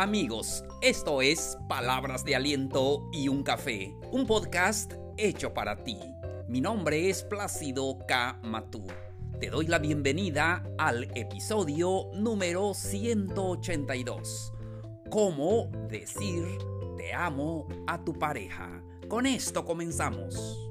Amigos, esto es Palabras de Aliento y un Café, un podcast hecho para ti. Mi nombre es Plácido K. Matú. Te doy la bienvenida al episodio número 182. ¿Cómo decir te amo a tu pareja? Con esto comenzamos.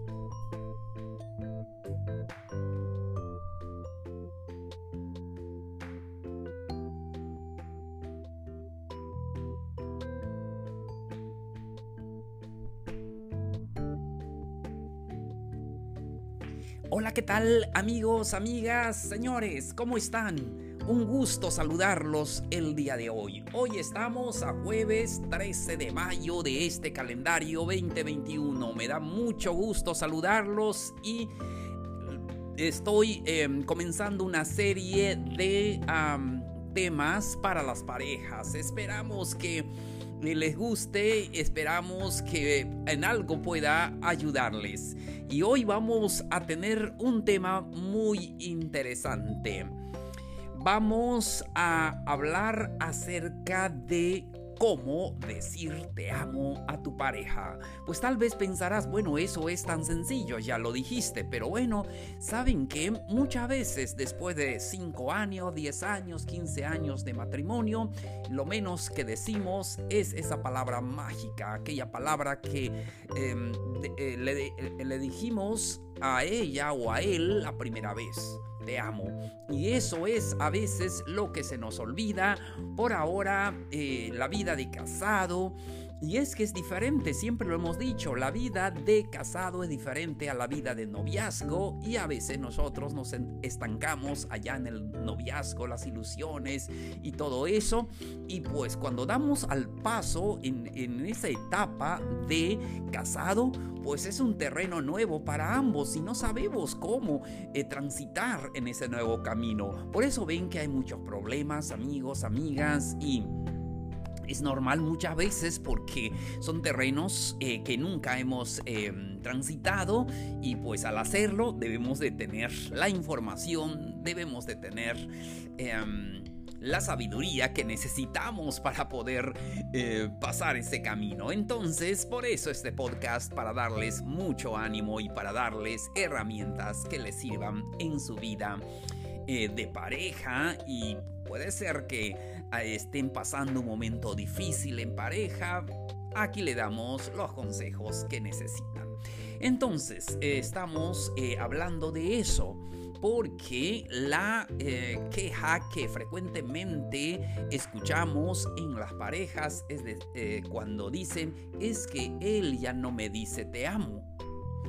Hola, ¿qué tal amigos, amigas, señores? ¿Cómo están? Un gusto saludarlos el día de hoy. Hoy estamos a jueves 13 de mayo de este calendario 2021. Me da mucho gusto saludarlos y estoy em, comenzando una serie de temas para las parejas. Esperamos que les guste, esperamos que en algo pueda ayudarles. Y hoy vamos a tener un tema muy interesante. Vamos a hablar acerca de cómo decir te amo a tu pareja. Pues tal vez pensarás, bueno, eso es tan sencillo, ya lo dijiste, pero bueno, saben que muchas veces después de 5 años, 10 años, 15 años de matrimonio, lo menos que decimos es esa palabra mágica, aquella palabra que em, eh, le, le dijimos a ella o a él la primera vez te amo. Y eso es a veces lo que se nos olvida. Por ahora, eh, la vida de casado y es que es diferente, siempre lo hemos dicho, la vida de casado es diferente a la vida de noviazgo y a veces nosotros nos estancamos allá en el noviazgo, las ilusiones y todo eso. Y pues cuando damos al paso en, esa etapa de casado, pues es un terreno nuevo para ambos y no sabemos cómo eh, transitar en ese nuevo camino. Por eso ven que hay muchos problemas, amigos, amigas y es normal muchas veces porque son terrenos eh, que nunca hemos em, transitado y pues al hacerlo debemos de tener la información, debemos de tener em, la sabiduría que necesitamos para poder eh, pasar ese camino. Entonces, por eso este podcast, para darles mucho ánimo y para darles herramientas que les sirvan en su vida eh, de pareja y puede ser que estén pasando un momento difícil en pareja, aquí le damos los consejos que necesitan. Entonces, eh, estamos eh, hablando de eso porque la queja que frecuentemente escuchamos en las parejas es cuando dicen es que él ya no me dice te amo,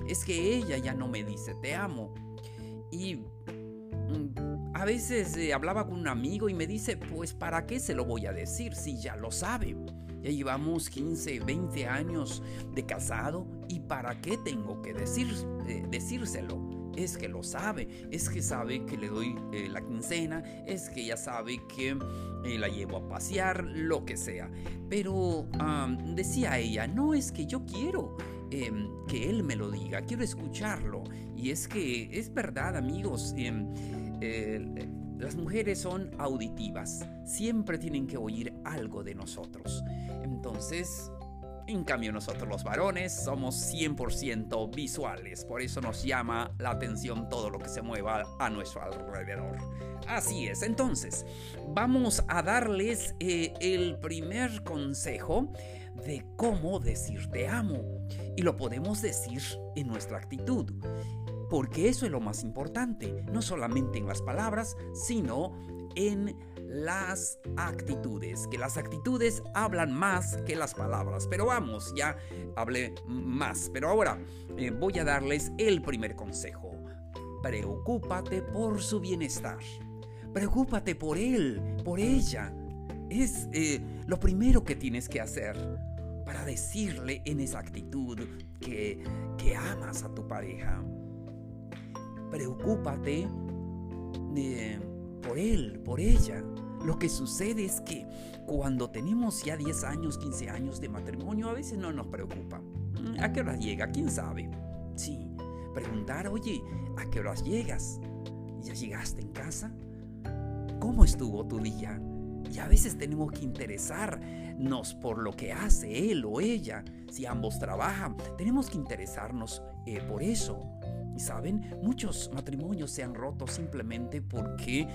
es que ella ya no me dice te amo. Y a veces eh, hablaba con un amigo y me dice, pues ¿para qué se lo voy a decir si ya lo sabe? Ya llevamos 15, 20 años de casado y ¿para qué tengo que decir, eh, decírselo? Es que lo sabe, es que sabe que le doy eh, la quincena, es que ya sabe que la llevo a pasear, lo que sea. Pero decía ella, no es que yo quiero em, que él me lo diga, quiero escucharlo. Y es que es verdad amigos, em, eh, las mujeres son auditivas, siempre tienen que oír algo de nosotros. Entonces, en cambio nosotros los varones somos 100% visuales, por eso nos llama la atención todo lo que se mueva a nuestro alrededor. Así es, entonces, vamos a darles eh, el primer consejo de cómo decir te amo. Y lo podemos decir en nuestra actitud porque eso es lo más importante, no solamente en las palabras, sino en las actitudes, que las actitudes hablan más que las palabras. Pero vamos, ya hablé más, pero ahora eh, voy a darles el primer consejo. Preocúpate por su bienestar. Preocúpate por él, por ella. Es eh, lo primero que tienes que hacer para decirle en esa actitud que, que amas a tu pareja preocúpate eh, por él, por ella. Lo que sucede es que cuando tenemos ya 10 años, 15 años de matrimonio, a veces no nos preocupa. ¿A qué horas llega? ¿Quién sabe? Sí, preguntar, oye, ¿a qué horas llegas? ¿Ya llegaste en casa? ¿Cómo estuvo tu día? Y a veces tenemos que interesarnos por lo que hace él o ella. Si ambos trabajan, tenemos que interesarnos eh, por eso. Saben, muchos matrimonios se han roto simplemente porque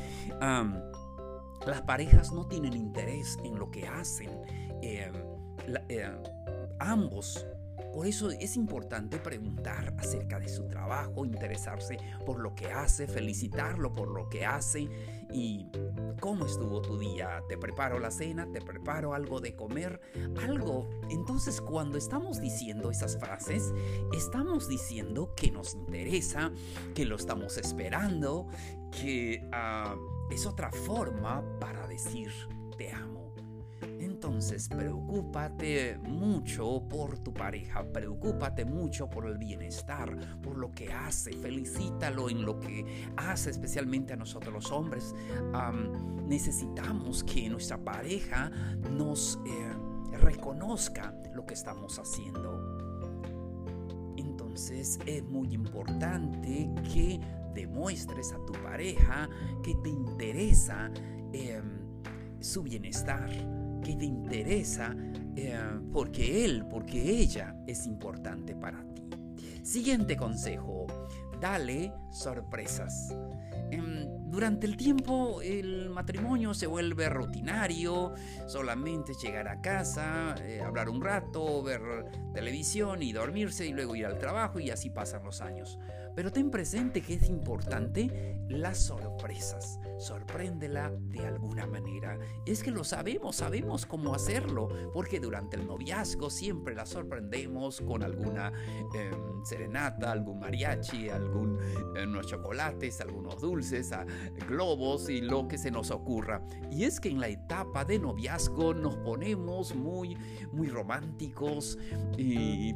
las parejas no tienen interés en lo que hacen. Em, eh, ambos por eso es importante preguntar acerca de su trabajo, interesarse por lo que hace, felicitarlo por lo que hace y cómo estuvo tu día. Te preparo la cena, te preparo algo de comer, algo. Entonces cuando estamos diciendo esas frases, estamos diciendo que nos interesa, que lo estamos esperando, que ah, es otra forma para decir te amo. Entonces, preocúpate mucho por tu pareja, preocúpate mucho por el bienestar, por lo que hace, felicítalo en lo que hace, especialmente a nosotros los hombres. necesitamos que nuestra pareja nos eh, reconozca lo que estamos haciendo. Entonces, es muy importante que demuestres a tu pareja que te interesa em, su bienestar que te interesa eh, porque él, porque ella es importante para ti. Siguiente consejo, dale sorpresas. Em, durante el tiempo el matrimonio se vuelve rutinario, solamente llegar a casa, eh, hablar un rato, ver televisión y dormirse y luego ir al trabajo y así pasan los años. Pero ten presente que es importante las sorpresas. Sorpréndela de alguna manera. Es que lo sabemos, sabemos cómo hacerlo, porque durante el noviazgo siempre la sorprendemos con alguna em, serenata, algún mariachi, algún, eh, unos chocolates, algunos dulces, globos y lo que se nos ocurra. Y es que en la etapa de noviazgo nos ponemos muy, muy románticos y,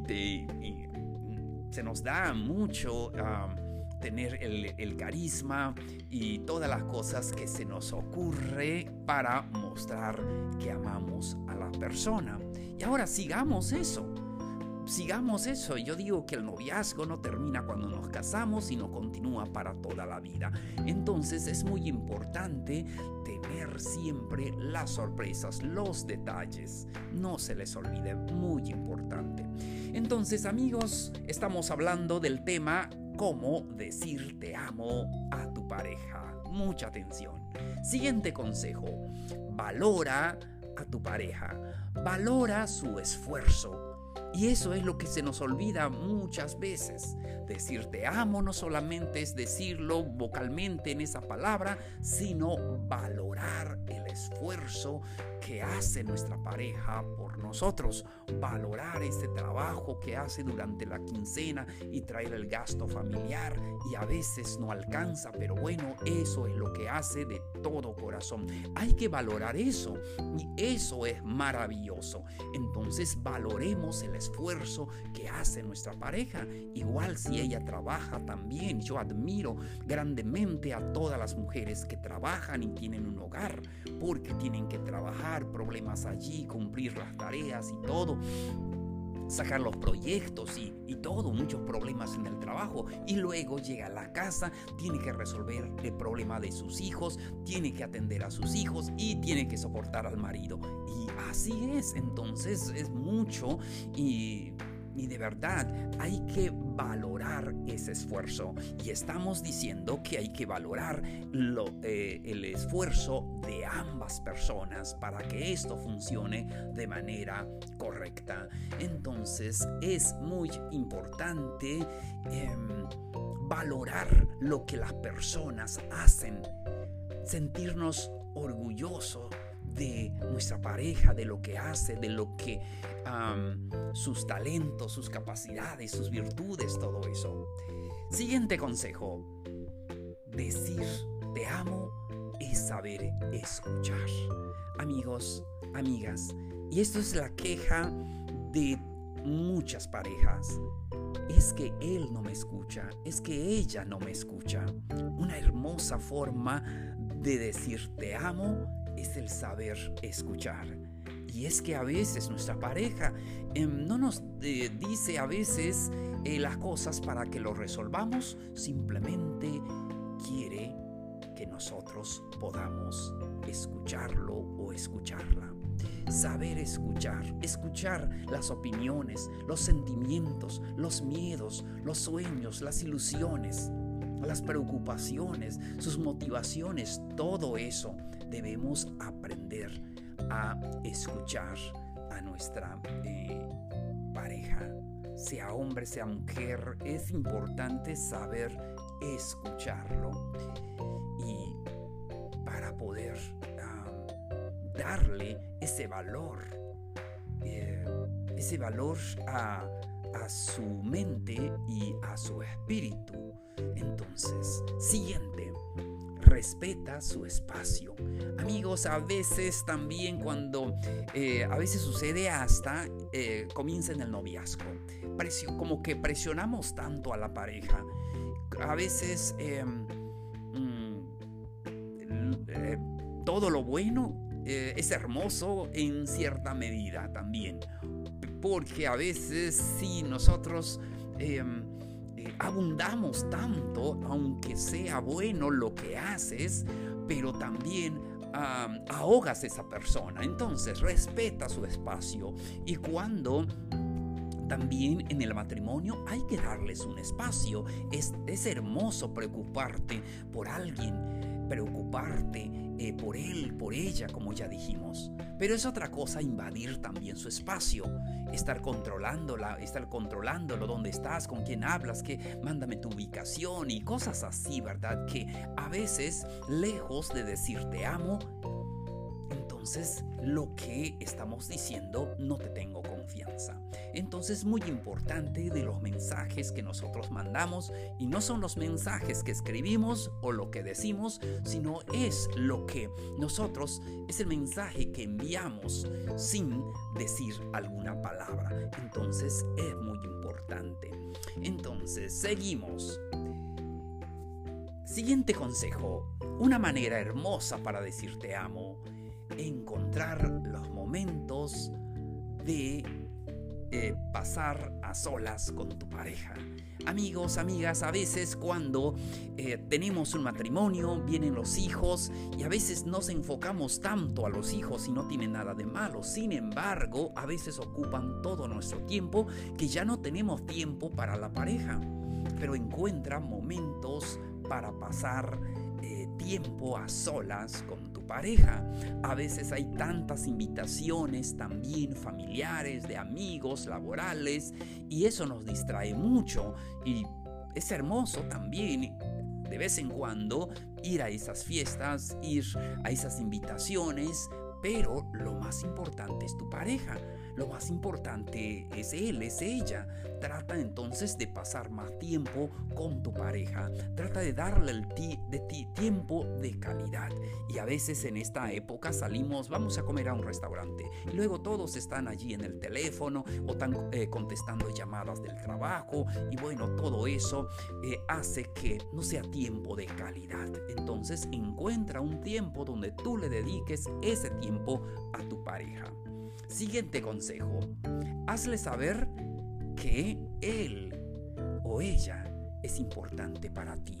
se nos da mucho tener el, el, carisma y todas las cosas que se nos ocurre para mostrar que amamos a la persona. Y ahora sigamos eso sigamos eso. Yo digo que el noviazgo no termina cuando nos casamos, sino continúa para toda la vida. Entonces es muy importante tener siempre las sorpresas, los detalles. No se les olvide, muy importante. Entonces amigos, estamos hablando del tema cómo decir te amo a tu pareja. Mucha atención. Siguiente consejo. Valora a tu pareja. Valora su esfuerzo y eso es lo que se nos olvida muchas veces. Decir te amo no solamente es decirlo vocalmente en esa palabra, sino valorar el esfuerzo que hace nuestra pareja por nosotros, valorar ese trabajo que hace durante la quincena y traer el gasto familiar y a veces no alcanza, pero bueno, eso es lo que hace de todo corazón. Hay que valorar eso y eso es maravilloso. Entonces valoremos el esfuerzo que hace nuestra pareja. Igual si ella trabaja también, yo admiro grandemente a todas las mujeres que trabajan y tienen un hogar, porque tienen que trabajar, problemas allí, cumplir las tareas y todo sacar los proyectos y, y, todo, muchos problemas en el trabajo. Y luego llega a la casa, tiene que resolver el problema de sus hijos, tiene que atender a sus hijos y tiene que soportar al marido. Y así es, entonces es mucho y y de verdad hay que valorar ese esfuerzo. Y estamos diciendo que hay que valorar lo, eh, el esfuerzo de ambas personas para que esto funcione de manera correcta. Entonces es muy importante em, valorar lo que las personas hacen, sentirnos orgullosos de nuestra pareja, de lo que hace, de lo que sus talentos, sus capacidades, sus virtudes, todo eso. Siguiente consejo. Decir te amo es saber escuchar. Amigos, amigas, y esto es la queja de muchas parejas. Es que él no me escucha, es que ella no me escucha. Una hermosa forma de decir te amo es el saber escuchar. Y es que a veces nuestra pareja em, no nos eh, dice a veces eh, las cosas para que lo resolvamos, simplemente quiere que nosotros podamos escucharlo o escucharla. Saber escuchar, escuchar las opiniones, los sentimientos, los miedos, los sueños, las ilusiones, las preocupaciones, sus motivaciones, todo eso debemos aprender a escuchar a nuestra eh, pareja, sea hombre, sea mujer, es importante saber escucharlo y para poder darle ese valor, eh, ese valor a su mente y a su espíritu. Entonces, siguiente, respeta su espacio. Amigos, a veces también cuando, eh, a veces sucede hasta, eh, comienza en el noviazgo, como que presionamos tanto a la pareja. A veces em, mm, eh, todo lo bueno es hermoso en cierta medida también. Porque a veces si nosotros em, abundamos tanto, aunque sea bueno lo que haces, pero también ahogas a esa persona. Entonces, respeta su espacio. Y cuando también en el matrimonio hay que darles un espacio. Es, es hermoso preocuparte por alguien, preocuparte eh, por él, por ella, como ya dijimos. Pero es otra cosa invadir también su espacio, estar controlándola, estar controlándolo, dónde estás, con quién hablas, que mándame tu ubicación y cosas así, ¿verdad? Que a veces, lejos de decir te amo, entonces lo que estamos diciendo no te tengo Entonces muy importante de los mensajes que nosotros mandamos y no son los mensajes que escribimos o lo que decimos, sino es lo que nosotros, es el mensaje que enviamos sin decir alguna palabra. Entonces es muy importante. Entonces seguimos. Siguiente consejo. Una manera hermosa para decir te amo encontrar los momentos de eh, pasar a solas con tu pareja. Amigos, amigas, a veces cuando eh, tenemos un matrimonio, vienen los hijos y a veces nos enfocamos tanto a los hijos y no tiene nada de malo. Sin embargo, a veces ocupan todo nuestro tiempo que ya no tenemos tiempo para la pareja. Pero encuentra momentos para pasar tiempo a solas con tu pareja. A veces hay tantas invitaciones también familiares, de amigos, laborales, y eso nos distrae mucho. Y es hermoso también de vez en cuando ir a esas fiestas, ir a esas invitaciones, pero lo más importante es tu pareja. Lo más importante es él, es ella. Trata entonces de pasar más tiempo con tu pareja. Trata de darle el de ti tiempo de calidad. Y a veces en esta época salimos, vamos a comer a un restaurante. Y luego todos están allí en el teléfono o están eh, contestando llamadas del trabajo. Y bueno, todo eso eh, hace que no sea tiempo de calidad. Entonces encuentra un tiempo donde tú le dediques ese tiempo a tu pareja. Siguiente consejo. Hazle saber que él o ella es importante para ti.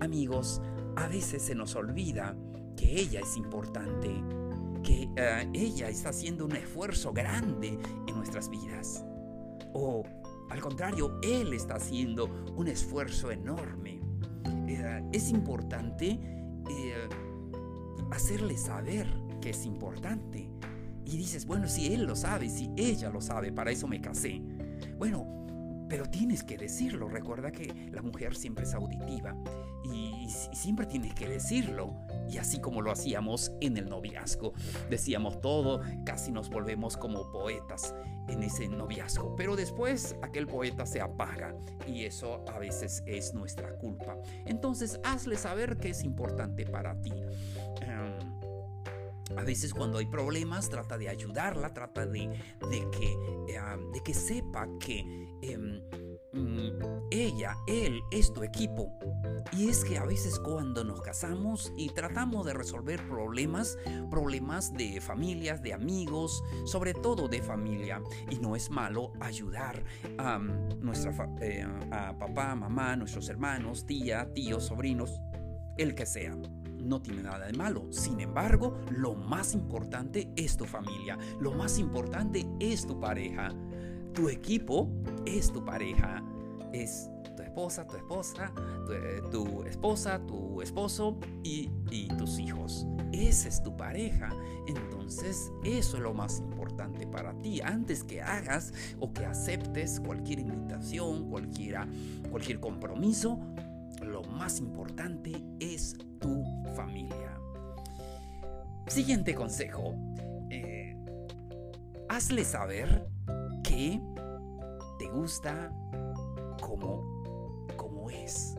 Amigos, a veces se nos olvida que ella es importante, que eh, ella está haciendo un esfuerzo grande en nuestras vidas. O al contrario, él está haciendo un esfuerzo enorme. Eh, es importante eh, hacerle saber que es importante y dices, bueno, si él lo sabe, si ella lo sabe, para eso me casé. Bueno, pero tienes que decirlo. Recuerda que la mujer siempre es auditiva y, siempre tienes que decirlo. Y así como lo hacíamos en el noviazgo, decíamos todo, casi nos volvemos como poetas en ese noviazgo. Pero después aquel poeta se apaga y eso a veces es nuestra culpa. Entonces hazle saber que es importante para ti. A veces cuando hay problemas trata de ayudarla, trata de, que, eh, de que sepa que em, mm, ella, él es tu equipo. Y es que a veces cuando nos casamos y tratamos de resolver problemas, problemas de familias, de amigos, sobre todo de familia, y no es malo ayudar a, nuestra, eh, a papá, mamá, nuestros hermanos, tía, tíos, sobrinos, el que sea no tiene nada de malo. Sin embargo, lo más importante es tu familia. Lo más importante es tu pareja. Tu equipo es tu pareja. Es tu esposa, tu esposa, tu, esposa, tu esposo y, y tus hijos. Esa es tu pareja. Entonces, eso es lo más importante para ti. Antes que hagas o que aceptes cualquier invitación, cualquiera, cualquier compromiso, más importante es tu familia. Siguiente consejo. Eh, hazle saber que te gusta como, como es.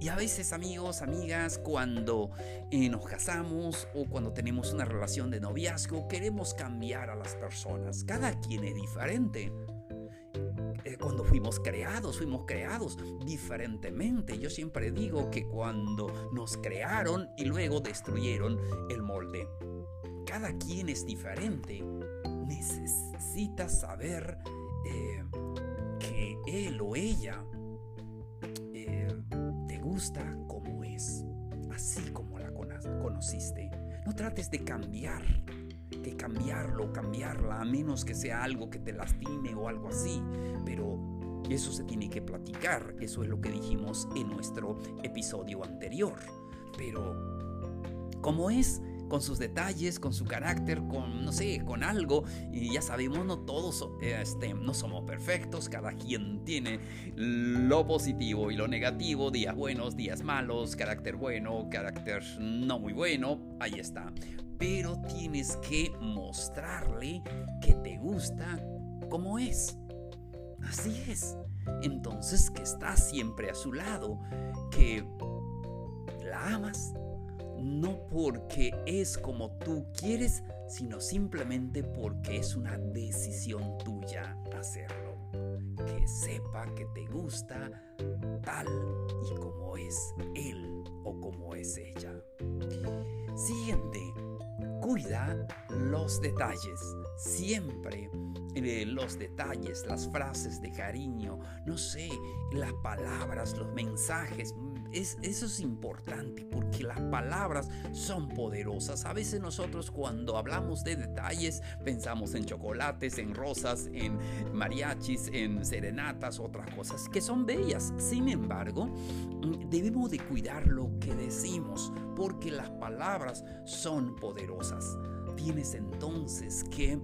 Y a veces amigos, amigas, cuando eh, nos casamos o cuando tenemos una relación de noviazgo, queremos cambiar a las personas. Cada quien es diferente. Eh, cuando fuimos creados, fuimos creados diferentemente. Yo siempre digo que cuando nos crearon y luego destruyeron el molde. Cada quien es diferente. Necesitas saber eh, que él o ella eh, te gusta como es, así como la conociste. No trates de cambiar que cambiarlo, cambiarla, a menos que sea algo que te lastime o algo así. Pero eso se tiene que platicar, eso es lo que dijimos en nuestro episodio anterior. Pero, ¿cómo es? Con sus detalles, con su carácter, con, no sé, con algo. Y ya sabemos, no todos este, no somos perfectos, cada quien tiene lo positivo y lo negativo, días buenos, días malos, carácter bueno, carácter no muy bueno, ahí está pero tienes que mostrarle que te gusta como es. Así es. Entonces que estás siempre a su lado, que la amas, no porque es como tú quieres, sino simplemente porque es una decisión tuya hacerlo. Que sepa que te gusta tal y como es él o como es ella. Siguiente cuida los detalles, siempre eh, los detalles, las frases de cariño, no sé, las palabras, los mensajes. Es, eso es importante porque las palabras son poderosas. A veces nosotros cuando hablamos de detalles pensamos en chocolates, en rosas, en mariachis, en serenatas, otras cosas que son bellas. Sin embargo, mm, debemos de cuidar lo que decimos porque las palabras son poderosas. Tienes entonces que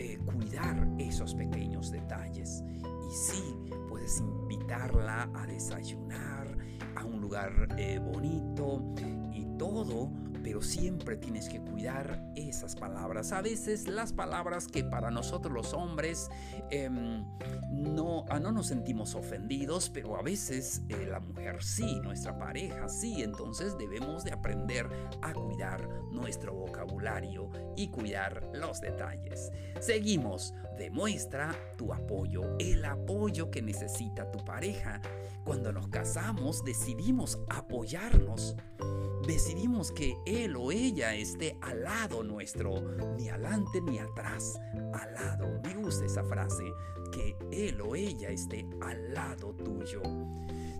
eh, cuidar esos pequeños detalles. Y sí, puedes invitarla a desayunar un lugar eh, bonito y todo pero siempre tienes que cuidar esas palabras. A veces las palabras que para nosotros los hombres em, no, ah, no nos sentimos ofendidos, pero a veces eh, la mujer sí, nuestra pareja sí, entonces debemos de aprender a cuidar nuestro vocabulario y cuidar los detalles. Seguimos, demuestra tu apoyo, el apoyo que necesita tu pareja. Cuando nos casamos decidimos apoyarnos. Decidimos que él o ella esté al lado nuestro, ni adelante ni atrás, al lado. Me gusta esa frase, que él o ella esté al lado tuyo.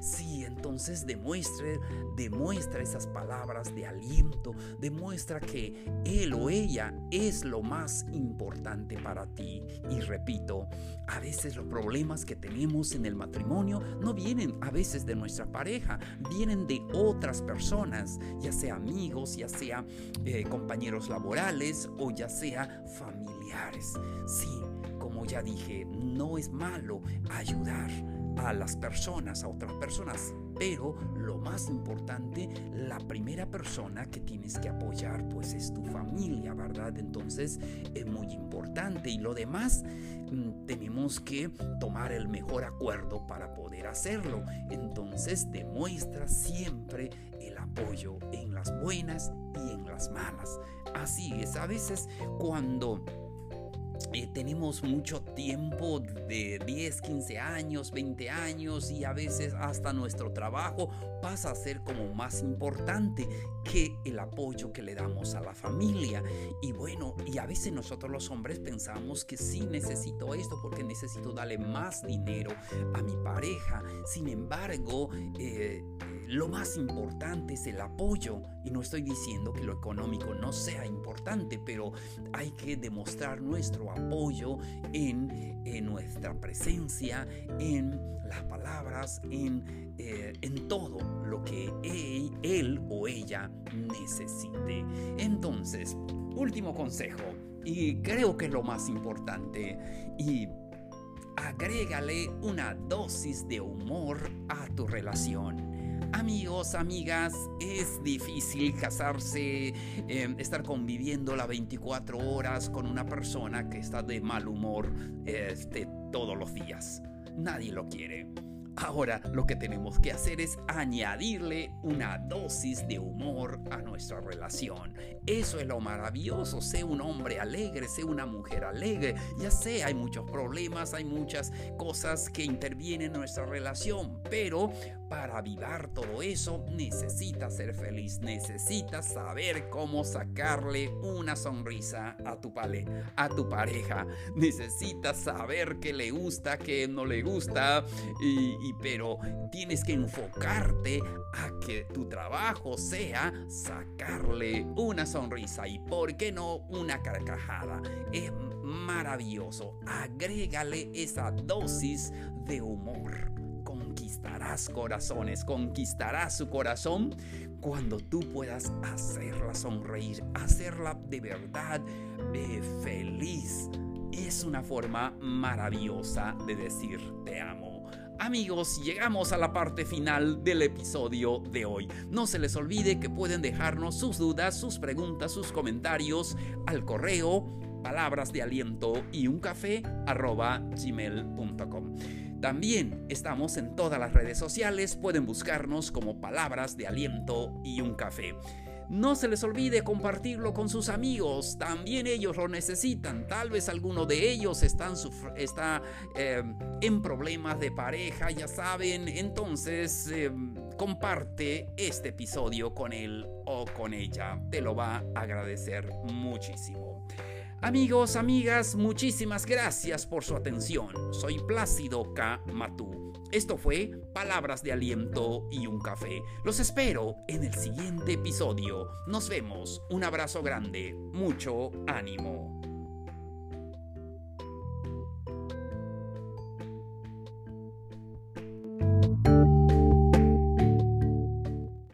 Sí, entonces demuestre, demuestra esas palabras de aliento, demuestra que él o ella es lo más importante para ti. Y repito, a veces los problemas que tenemos en el matrimonio no vienen a veces de nuestra pareja, vienen de otras personas, ya sea amigos, ya sea eh, compañeros laborales o ya sea familiares. Sí, como ya dije, no es malo ayudar a las personas, a otras personas. Pero lo más importante, la primera persona que tienes que apoyar pues es tu familia, ¿verdad? Entonces es muy importante y lo demás mm, tenemos que tomar el mejor acuerdo para poder hacerlo. Entonces demuestra siempre el apoyo en las buenas y en las malas. Así es, a veces cuando eh, tenemos mucho tiempo de 10, 15 años, 20 años y a veces hasta nuestro trabajo pasa a ser como más importante que el apoyo que le damos a la familia. Y bueno, y a veces nosotros los hombres pensamos que sí necesito esto porque necesito darle más dinero a mi pareja. Sin embargo, eh, lo más importante es el apoyo y no estoy diciendo que lo económico no sea importante, pero hay que demostrar nuestro apoyo en, nuestra presencia, en las palabras, en, eh, en todo lo que él, él o ella necesite. Entonces, último consejo, y creo que es lo más importante, y agrégale una dosis de humor a tu relación. Amigos, amigas, es difícil casarse, em, estar conviviendo las 24 horas con una persona que está de mal humor este, todos los días. Nadie lo quiere. Ahora lo que tenemos que hacer es añadirle una dosis de humor a nuestra relación. Eso es lo maravilloso. Sé un hombre alegre, sé una mujer alegre. Ya sé, hay muchos problemas, hay muchas cosas que intervienen en nuestra relación, pero para avivar todo eso necesitas ser feliz, necesitas saber cómo sacarle una sonrisa a tu, a tu pareja, necesitas saber qué le gusta, qué no le gusta, y, pero tienes que enfocarte a que tu trabajo sea sacarle una sonrisa. Y por qué no una carcajada. Es maravilloso, agrégale esa dosis de humor conquistarás corazones, conquistarás su corazón cuando tú puedas hacerla sonreír, hacerla de verdad de feliz. Es una forma maravillosa de decir te amo. Amigos, llegamos a la parte final del episodio de hoy. No se les olvide que pueden dejarnos sus dudas, sus preguntas, sus comentarios al correo palabras de aliento y un café arroba gmail.com. También estamos en todas las redes sociales, pueden buscarnos como palabras de aliento y un café. No se les olvide compartirlo con sus amigos, también ellos lo necesitan. Tal vez alguno de ellos está eh, en problemas de pareja, ya saben. Entonces, eh, comparte este episodio con él o con ella. Te lo va a agradecer muchísimo. Amigos, amigas, muchísimas gracias por su atención. Soy Plácido K. Matú. Esto fue Palabras de Aliento y un Café. Los espero en el siguiente episodio. Nos vemos. Un abrazo grande. Mucho ánimo.